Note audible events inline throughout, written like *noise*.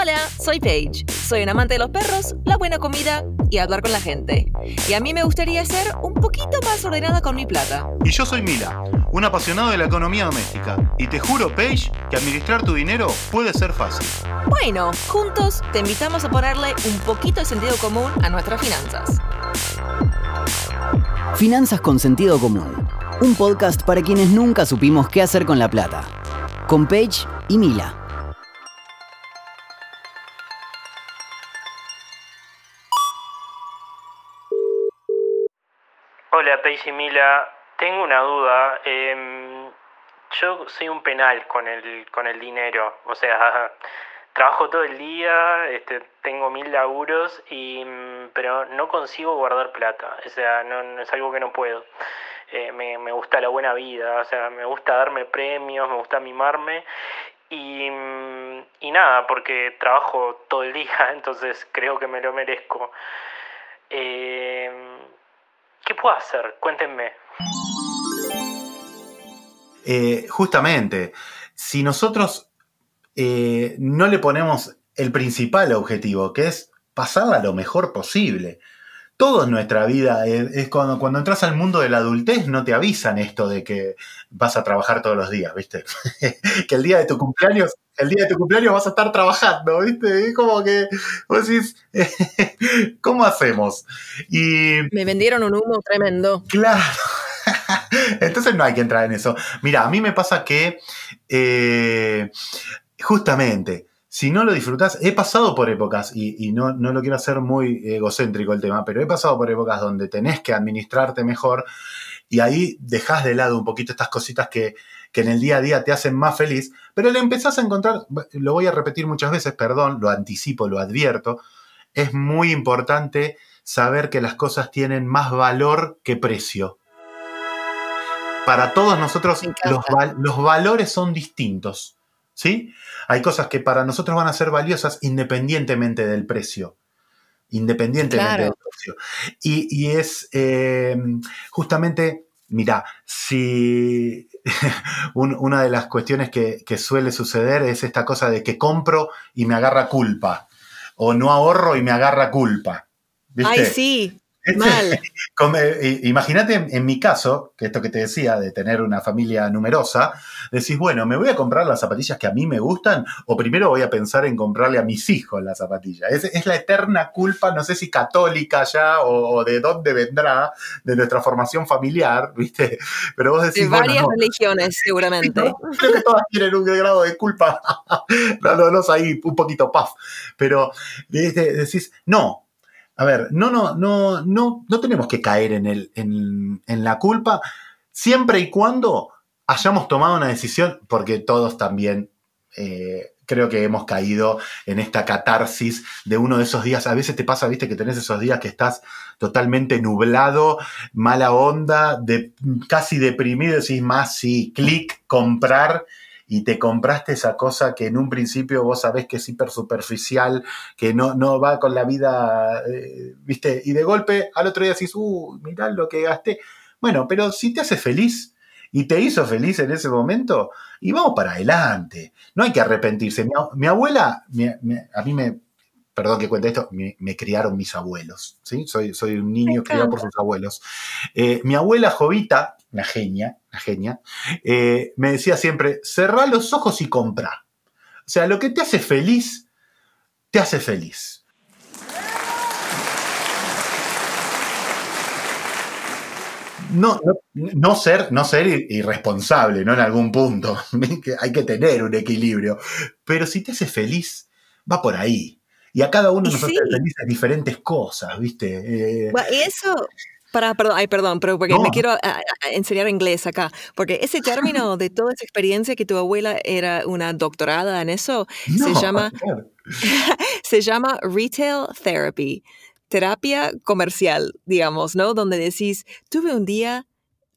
Hola, soy Paige. Soy un amante de los perros, la buena comida y hablar con la gente. Y a mí me gustaría ser un poquito más ordenada con mi plata. Y yo soy Mila, un apasionado de la economía doméstica. Y te juro, Paige, que administrar tu dinero puede ser fácil. Bueno, juntos te invitamos a ponerle un poquito de sentido común a nuestras finanzas. Finanzas con sentido común. Un podcast para quienes nunca supimos qué hacer con la plata. Con Paige y Mila. Hola, Mila. Tengo una duda. Em, yo soy un penal con el, con el dinero. O sea, *laughs* trabajo todo el día, este, tengo mil laburos, y, mm, pero no consigo guardar plata. O sea, no, es algo que no puedo. Eh, me, gusta la buena vida, o sea, me gusta darme premios, me gusta mimarme. Y, mm, y nada, porque trabajo todo el día, *laughs* entonces creo que me lo merezco. ¿Qué puedo hacer? Cuéntenme. Eh, justamente, si nosotros eh, no le ponemos el principal objetivo, que es pasarla lo mejor posible. Todo en nuestra vida es, cuando, cuando entras al mundo de la adultez no te avisan esto de que vas a trabajar todos los días, ¿viste? *laughs* que el día de tu cumpleaños, el día de tu cumpleaños vas a estar trabajando, ¿viste? Es como que vos decís, *laughs* ¿cómo hacemos? Y me vendieron un humo tremendo. Claro. *laughs* Entonces no hay que entrar en eso. Mira, a mí me pasa que eh, justamente, si no lo disfrutas, he pasado por épocas, y, no, no, lo quiero hacer muy egocéntrico el tema, pero he pasado por épocas donde tenés que administrarte mejor y ahí dejas de lado un poquito estas cositas que, que en el día a día te hacen más feliz, pero le empezás a encontrar, lo voy a repetir muchas veces, perdón, lo anticipo, lo advierto, es muy importante saber que las cosas tienen más valor que precio. Para todos nosotros los, los valores son distintos. ¿sí? Hay cosas que para nosotros van a ser valiosas independientemente del precio. Independientemente del precio. Y, es eh, justamente, mira, si *laughs* una de las cuestiones que, suele suceder es esta cosa de que compro y me agarra culpa. O no ahorro y me agarra culpa. Ay, sí. Mal. *laughs* Eh, imagínate en mi caso, que esto que te decía de tener una familia numerosa, decís, bueno, ¿me voy a comprar las zapatillas que a mí me gustan? O primero voy a pensar en comprarle a mis hijos las zapatillas. Es, la eterna culpa, no sé si católica ya o, de dónde vendrá, de nuestra formación familiar, *laughs* ¿viste? Pero vos decís. De varias religiones, seguramente. creo que todas tienen un grado de culpa. *laughs* no, no, ahí un poquito paf. Pero decís, no, a ver, no, no, no, no, no tenemos que caer en, el, en, la culpa siempre y cuando hayamos tomado una decisión, porque todos también eh, creo que hemos caído en esta catarsis de uno de esos días. A veces te pasa, viste, que tenés esos días que estás totalmente nublado, mala onda, de, casi deprimido, decís más, sí, clic, comprar y te compraste esa cosa que en un principio vos sabés que es hiper superficial, que no, no va con la vida, eh, ¿viste? Y de golpe al otro día decís, uh, mirá lo que gasté. Bueno, pero si te hace feliz y te hizo feliz en ese momento, y vamos para adelante. No hay que arrepentirse. Mi, abuela, a mí me, perdón que cuente esto, me, criaron mis abuelos, ¿sí? Soy, soy un niño criado por sus abuelos. Eh, mi abuela Jovita, una genia, una genia, eh, me decía siempre, cerrá los ojos y compra. O sea, lo que te hace feliz, te hace feliz. No, no, ser, no ser irresponsable, ¿no? En algún punto. *laughs* Hay que tener un equilibrio. Pero si te hace feliz, va por ahí. Y a cada uno de nosotros sí. felices diferentes cosas, ¿viste? Eh, y eso, para, perdón, ay, perdón, pero porque me quiero enseñar inglés acá. Porque ese *laughs* término de toda esa experiencia que tu abuela era una doctorada en eso, se llama *laughs* se llama retail therapy, terapia comercial, digamos, ¿no? Donde decís, tuve un día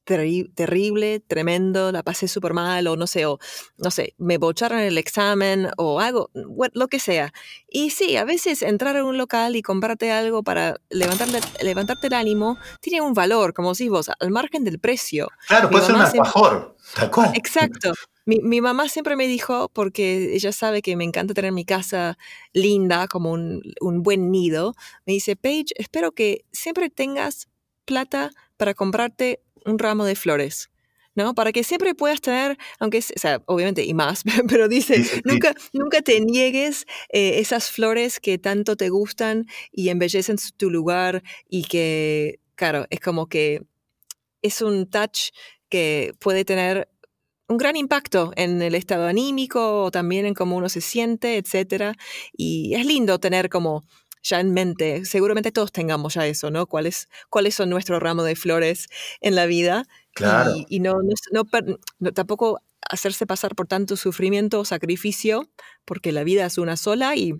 terrible, tremendo, la pasé súper mal, o no sé, o no sé, me bocharon el examen, o algo, lo que sea. Y sí, a veces entrar a un local y comprarte algo para levantarte, levantarte el ánimo tiene un valor, como decís vos, al margen del precio. Claro, puede ser un alfajor, tal cual. Exacto. Mi, mamá siempre me dijo, porque ella sabe que me encanta tener mi casa linda, como un, buen nido, me dice, Paige, espero que siempre tengas plata para comprarte un ramo de flores. ¿no? Para que siempre puedas tener, aunque, o sea, obviamente y más, *laughs* pero dice, nunca, nunca te niegues eh, esas flores que tanto te gustan y embellecen tu lugar y que, claro, es como que es un touch que puede tener un gran impacto en el estado anímico, o también en cómo uno se siente, etc. Y es lindo tener como ya en mente, seguramente todos tengamos ya eso, ¿no? ¿Cuáles, cuáles son nuestros ramos de flores en la vida? Claro. Y, no, no, tampoco hacerse pasar por tanto sufrimiento o sacrificio, porque la vida es una sola y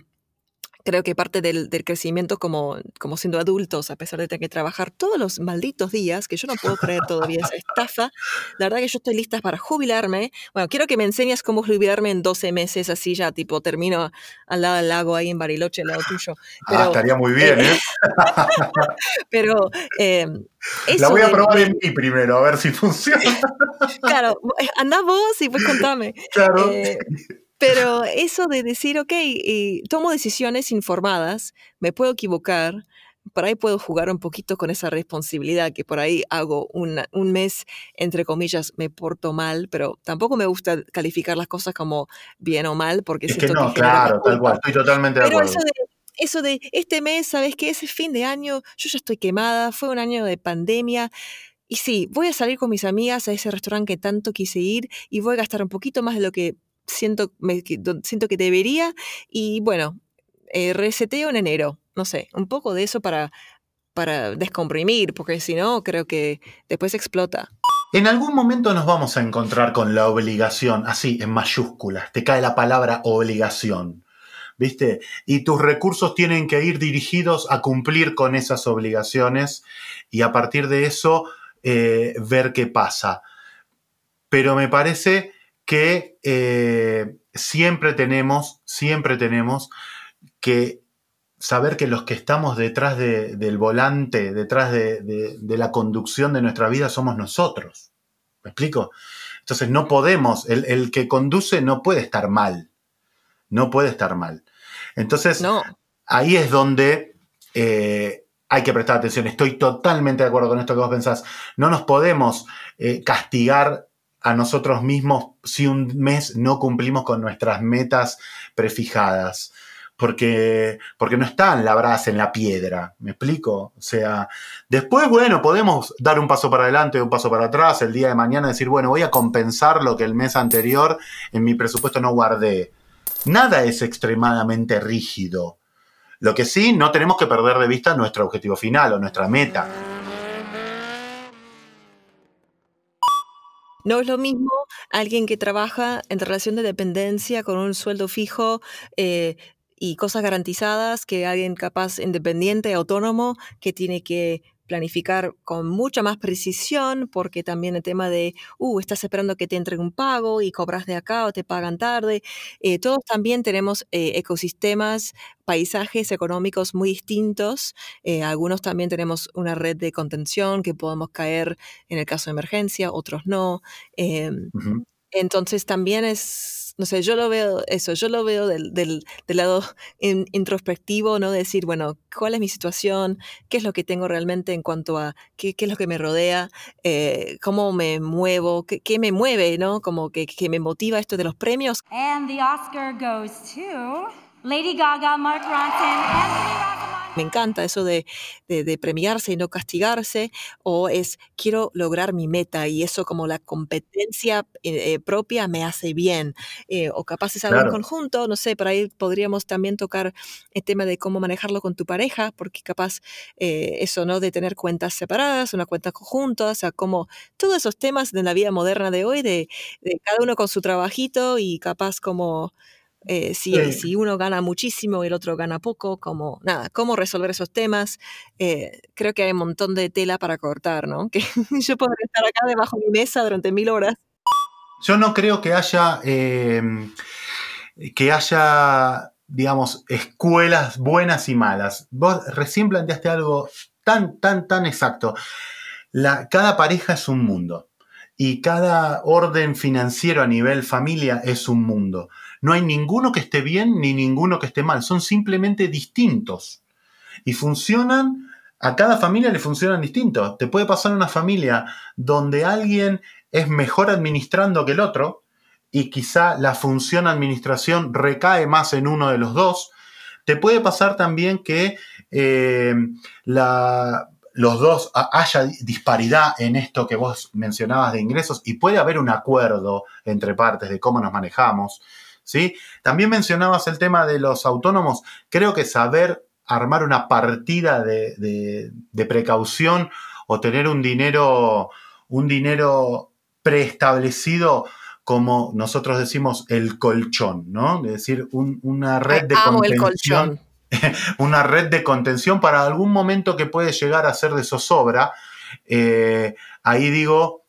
creo que parte del, crecimiento como, como siendo adultos, a pesar de tener que trabajar todos los malditos días, que yo no puedo creer todavía esa estafa, la verdad que yo estoy lista para jubilarme. Bueno, quiero que me enseñes cómo jubilarme en 12 meses, así ya, tipo, termino al lado del lago, ahí en Bariloche, al lado tuyo. *laughs* ah, estaría muy bien, ¿eh? *laughs* pero... Em, la voy a probar en mí primero, a ver si *laughs* funciona. claro, eh, anda vos y pues contame. Claro. Eh, pero eso de decir, ok, eh, tomo decisiones informadas, me puedo equivocar, por ahí puedo jugar un poquito con esa responsabilidad que por ahí hago un mes, entre comillas, me porto mal, pero tampoco me gusta calificar las cosas como bien o mal, porque es que no, claro, tal cual, estoy totalmente de acuerdo. Eso de, eso de este mes, ¿sabes qué? Ese fin de año, yo ya estoy quemada, fue un año de pandemia. Y sí, voy a salir con mis amigas a ese restaurante que tanto quise ir y voy a gastar un poquito más de lo que siento, siento que debería y bueno, eh, reseteo en enero, no sé, un poco de eso para, para descomprimir, porque si no, creo que después explota. En algún momento nos vamos a encontrar con la obligación, así en mayúsculas, te cae la palabra obligación, ¿viste? Y tus recursos tienen que ir dirigidos a cumplir con esas obligaciones y a partir de eso eh, ver qué pasa. Pero me parece que eh, siempre tenemos, siempre tenemos que saber que los que estamos detrás del volante, detrás de, la conducción de nuestra vida somos nosotros. ¿Me explico? Entonces no podemos, el, que conduce no puede estar mal, no puede estar mal. Entonces ahí es donde eh, hay que prestar atención. Estoy totalmente de acuerdo con esto que vos pensás. No nos podemos eh, castigar a nosotros mismos si un mes no cumplimos con nuestras metas prefijadas. Porque, porque no están labradas en la piedra, ¿me explico? O sea, después, bueno, podemos dar un paso para adelante, un paso para atrás, el día de mañana decir, bueno, voy a compensar lo que el mes anterior en mi presupuesto no guardé. Nada es extremadamente rígido. Lo que sí, no tenemos que perder de vista nuestro objetivo final o nuestra meta. No es lo mismo alguien que trabaja en relación de dependencia con un sueldo fijo eh, y cosas garantizadas que alguien capaz independiente, autónomo, que tiene que planificar con mucha más precisión, porque también el tema de, uh, estás esperando que te entreguen un pago y cobras de acá o te pagan tarde. Eh, todos también tenemos eh, ecosistemas, paisajes económicos muy distintos. Eh, algunos también tenemos una red de contención que podemos caer en el caso de emergencia, otros no. Em, entonces también es no sé, yo lo veo eso, yo lo veo del, del, lado introspectivo, ¿no? decir, bueno, ¿cuál es mi situación? ¿Qué es lo que tengo realmente en cuanto a qué, qué es lo que me rodea? Eh, ¿Cómo me muevo? ¿Qué, ¿Qué, me mueve, no? Como que, que, me motiva esto de los premios. And the Oscar goes to Lady Gaga, Mark Ronson, me encanta eso de, premiarse y no castigarse, o es quiero lograr mi meta y eso como la competencia eh, propia me hace bien, eh, o capaz es algo en conjunto, no sé, por ahí podríamos también tocar el tema de cómo manejarlo con tu pareja, porque capaz eh, eso, ¿no? De tener cuentas separadas, una cuenta conjunta, o sea, como todos esos temas de la vida moderna de hoy, de, de cada uno con su trabajito y capaz como eh, si, si, uno gana muchísimo y el otro gana poco, como, nada, cómo resolver esos temas. Eh, creo que hay un montón de tela para cortar, ¿no? *laughs* Que yo podría estar acá debajo de mi mesa durante mil horas. Yo no creo que haya, em, que haya, digamos, escuelas buenas y malas. Vos recién planteaste algo tan, tan, tan exacto. La, cada pareja es un mundo. y cada orden financiero a nivel familia es un mundo. No hay ninguno que esté bien ni ninguno que esté mal, son simplemente distintos. Y funcionan, a cada familia le funcionan distintos. Te puede pasar una familia donde alguien es mejor administrando que el otro y quizá la función administración recae más en uno de los dos. Te puede pasar también que eh, los dos haya disparidad en esto que vos mencionabas de ingresos y puede haber un acuerdo entre partes de cómo nos manejamos. ¿Sí? También mencionabas el tema de los autónomos. Creo que saber armar una partida de, precaución o tener un dinero, un dinero preestablecido como nosotros decimos el colchón, ¿no? Es decir, una red de contención *laughs* una red de contención para algún momento que puede llegar a ser de zozobra. Eh, ahí digo,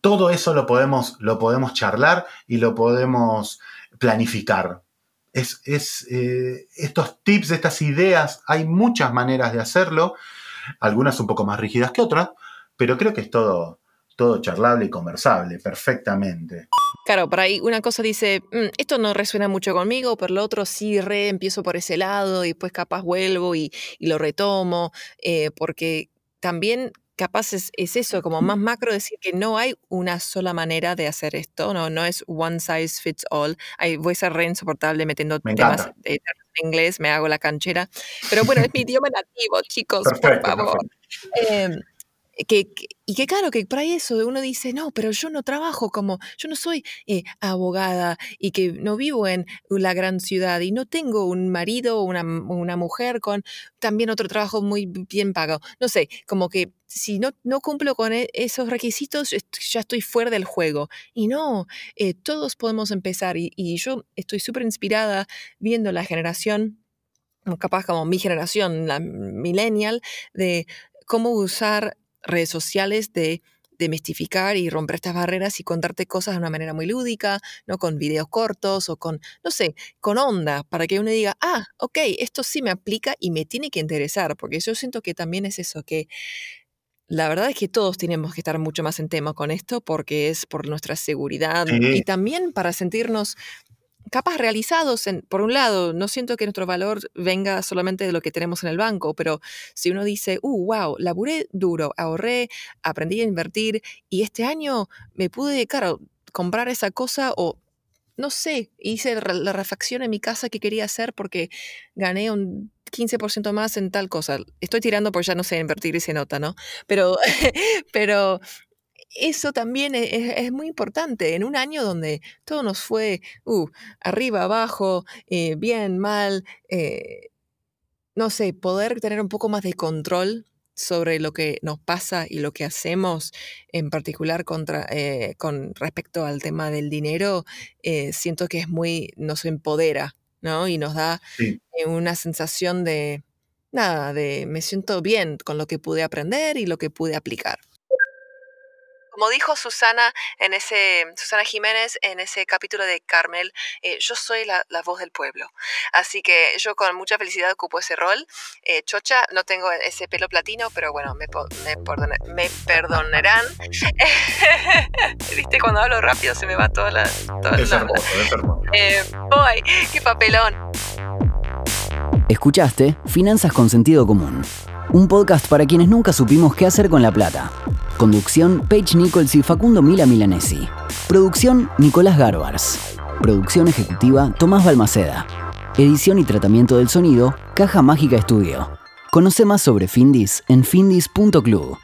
todo eso lo podemos, lo podemos charlar y lo podemos planificar. Es, eh, estos tips, estas ideas, hay muchas maneras de hacerlo, algunas un poco más rígidas que otras, pero creo que es todo, todo charlable y conversable perfectamente. Claro, por ahí una cosa dice, mm, esto no resuena mucho conmigo, pero lo otro sí, re, empiezo por ese lado y después capaz vuelvo y, lo retomo, eh, porque también capaz es, eso, como más macro, decir que no hay una sola manera de hacer esto, no, no es one size fits all. Ay, voy a ser re insoportable metiendo temas en inglés, me hago la canchera. Pero bueno, es mi idioma nativo, chicos, por favor. Em, que, y que claro, que para eso uno dice, no, pero yo no trabajo como, yo no soy eh, abogada y que no vivo en la gran ciudad y no tengo un marido o una, una, mujer con también otro trabajo muy bien pago. No sé, como que si no, no cumplo con e, esos requisitos, ya estoy fuera del juego. Y no, eh, todos podemos empezar y, y yo estoy súper inspirada viendo la generación capaz como mi generación, la millennial, de cómo usar redes sociales de demistificar y romper estas barreras y contarte cosas de una manera muy lúdica, ¿no? Con videos cortos o con, no sé, con onda, para que uno diga, ah, ok, esto sí me aplica y me tiene que interesar, porque yo siento que también es eso, que la verdad es que todos tenemos que estar mucho más en tema con esto porque es por nuestra seguridad y también para sentirnos capas realizados, en, por un lado, no siento que nuestro valor venga solamente de lo que tenemos en el banco, pero si uno dice, uh, wow, laburé duro, ahorré, aprendí a invertir y este año me pude, claro, comprar esa cosa o no sé, hice la refacción en mi casa que quería hacer porque gané un 15% más en tal cosa. Estoy tirando por ya no sé invertir y se nota, ¿no? Pero *laughs* eso también e-, es, muy importante. En un año donde todo nos fue uh, arriba, abajo, eh, bien, mal, eh, no sé, poder tener un poco más de control sobre lo que nos pasa y lo que hacemos, en particular contra, eh, con respecto al tema del dinero, siento que es muy, nos empodera, ¿no? Y nos da una sensación de, nada, de me siento bien con lo que pude aprender y lo que pude aplicar. Como dijo Susana en ese, Susana Jiménez en ese capítulo de Carmel, eh, yo soy la, voz del pueblo. Así que yo con mucha felicidad ocupo ese rol. Eh, chocha, no tengo ese pelo platino, pero bueno, me, me, perdonarán. *laughs* Viste, cuando hablo rápido se me va toda la... Toda es hermoso, es hermoso. Eh, boy, qué papelón. Escuchaste Finanzas con Sentido Común, un podcast para quienes nunca supimos qué hacer con la plata. Conducción Paige Nichols y Facundo Mila Milanesi. Producción Nicolás Garbars. Producción ejecutiva Tomás Balmaceda. Edición y tratamiento del sonido Caja Mágica Estudio. Conoce más sobre Findis en findis.club.